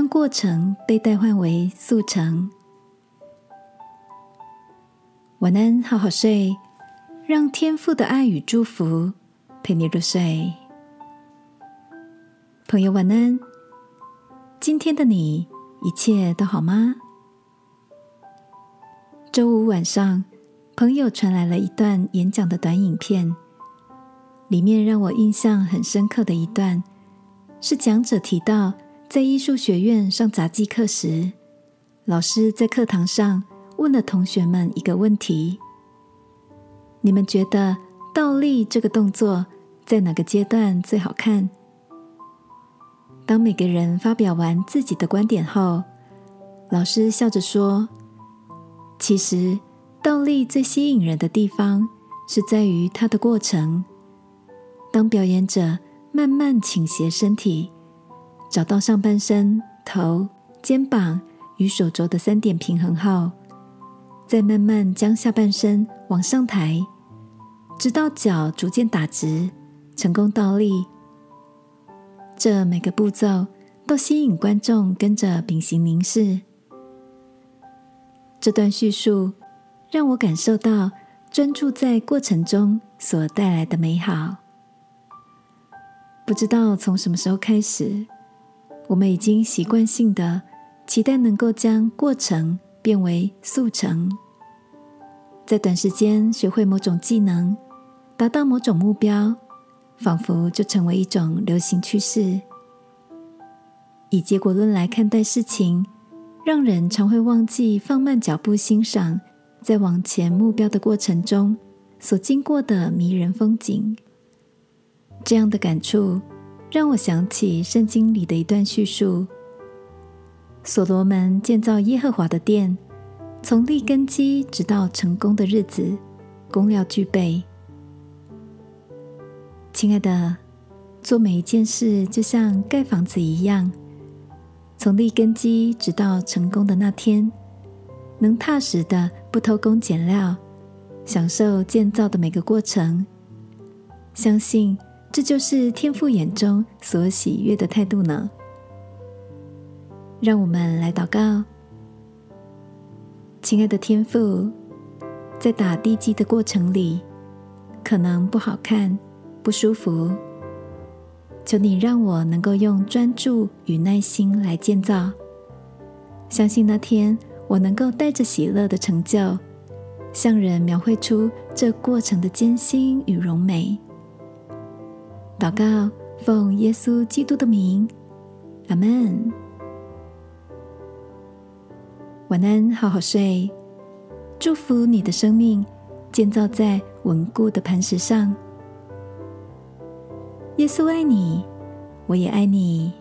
当过程被代换为速成。晚安，好好睡，让天父的爱与祝福陪你入睡。朋友，晚安。今天的你一切都好吗？周五晚上，朋友传来了一段演讲的短影片，里面让我印象很深刻的一段，是讲者提到。在艺术学院上杂技课时，老师在课堂上问了同学们一个问题：“你们觉得倒立这个动作在哪个阶段最好看？”当每个人发表完自己的观点后，老师笑着说：“其实倒立最吸引人的地方是在于它的过程。当表演者慢慢倾斜身体。”找到上半身、头、肩膀与手肘的三点平衡后，再慢慢将下半身往上抬，直到脚逐渐打直，成功倒立。这每个步骤都吸引观众跟着屏形凝视。这段叙述让我感受到专注在过程中所带来的美好。不知道从什么时候开始。我们已经习惯性的期待能够将过程变为速成，在短时间学会某种技能，达到某种目标，仿佛就成为一种流行趋势。以结果论来看待事情，让人常会忘记放慢脚步欣赏在往前目标的过程中所经过的迷人风景。这样的感触。让我想起圣经里的一段叙述：所罗门建造耶和华的殿，从立根基直到成功的日子，工料俱备。亲爱的，做每一件事就像盖房子一样，从立根基直到成功的那天，能踏实的不偷工减料，享受建造的每个过程，相信。这就是天父眼中所喜悦的态度呢。让我们来祷告，亲爱的天父，在打地基的过程里，可能不好看、不舒服，求你让我能够用专注与耐心来建造。相信那天我能够带着喜乐的成就，向人描绘出这过程的艰辛与荣美。祷告，奉耶稣基督的名，阿门。晚安，好好睡。祝福你的生命建造在稳固的磐石上。耶稣爱你，我也爱你。